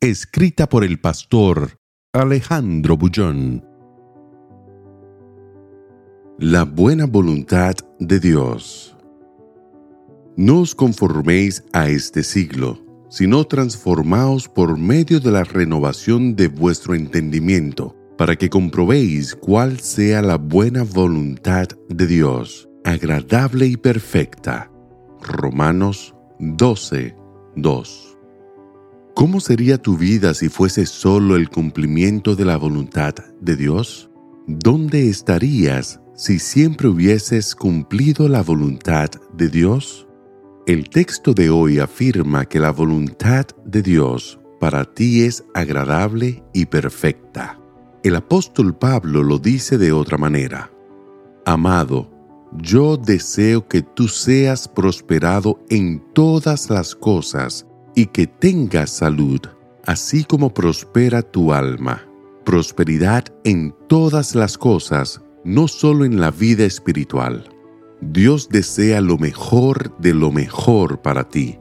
escrita por el pastor Alejandro Bullón. La buena voluntad de Dios. No os conforméis a este siglo, sino transformaos por medio de la renovación de vuestro entendimiento, para que comprobéis cuál sea la buena voluntad de Dios, agradable y perfecta. Romanos 12, 2. ¿Cómo sería tu vida si fuese solo el cumplimiento de la voluntad de Dios? ¿Dónde estarías si siempre hubieses cumplido la voluntad de Dios? El texto de hoy afirma que la voluntad de Dios para ti es agradable y perfecta. El apóstol Pablo lo dice de otra manera. Amado, yo deseo que tú seas prosperado en todas las cosas y que tengas salud, así como prospera tu alma. Prosperidad en todas las cosas, no solo en la vida espiritual. Dios desea lo mejor de lo mejor para ti.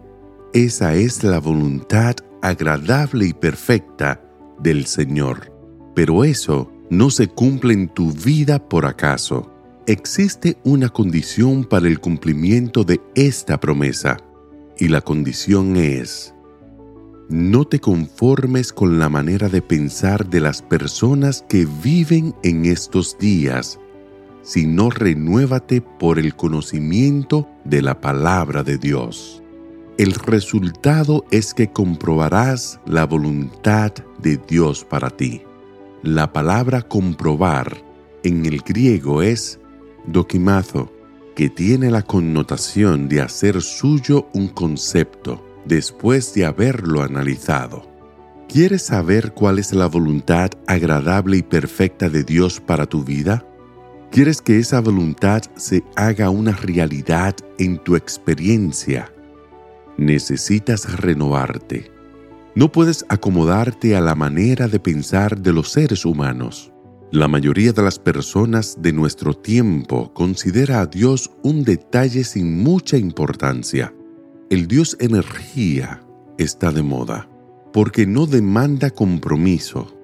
Esa es la voluntad agradable y perfecta del Señor. Pero eso no se cumple en tu vida por acaso. Existe una condición para el cumplimiento de esta promesa y la condición es, no te conformes con la manera de pensar de las personas que viven en estos días, sino renuévate por el conocimiento de la palabra de Dios. El resultado es que comprobarás la voluntad de Dios para ti. La palabra comprobar en el griego es dokimazo, que tiene la connotación de hacer suyo un concepto después de haberlo analizado. ¿Quieres saber cuál es la voluntad agradable y perfecta de Dios para tu vida? ¿Quieres que esa voluntad se haga una realidad en tu experiencia? Necesitas renovarte. No puedes acomodarte a la manera de pensar de los seres humanos. La mayoría de las personas de nuestro tiempo considera a Dios un detalle sin mucha importancia. El Dios energía está de moda porque no demanda compromiso.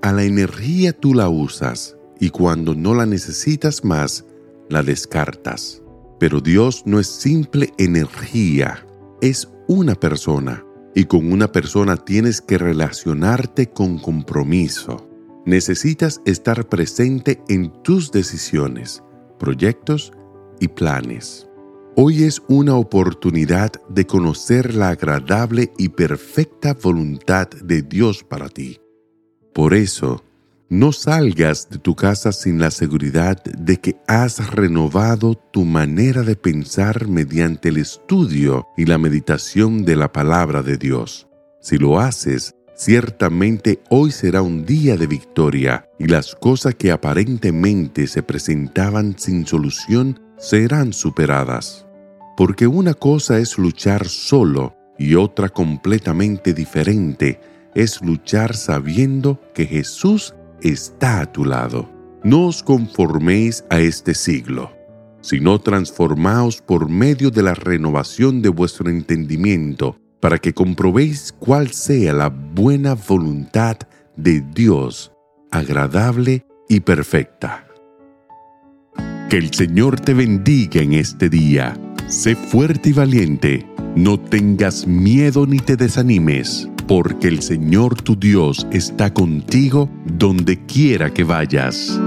A la energía tú la usas y cuando no la necesitas más, la descartas. Pero Dios no es simple energía, es una persona y con una persona tienes que relacionarte con compromiso necesitas estar presente en tus decisiones, proyectos y planes. Hoy es una oportunidad de conocer la agradable y perfecta voluntad de Dios para ti. Por eso, no salgas de tu casa sin la seguridad de que has renovado tu manera de pensar mediante el estudio y la meditación de la palabra de Dios. Si lo haces, Ciertamente hoy será un día de victoria y las cosas que aparentemente se presentaban sin solución serán superadas. Porque una cosa es luchar solo y otra completamente diferente es luchar sabiendo que Jesús está a tu lado. No os conforméis a este siglo, sino transformaos por medio de la renovación de vuestro entendimiento para que comprobéis cuál sea la buena voluntad de Dios, agradable y perfecta. Que el Señor te bendiga en este día. Sé fuerte y valiente. No tengas miedo ni te desanimes, porque el Señor tu Dios está contigo donde quiera que vayas.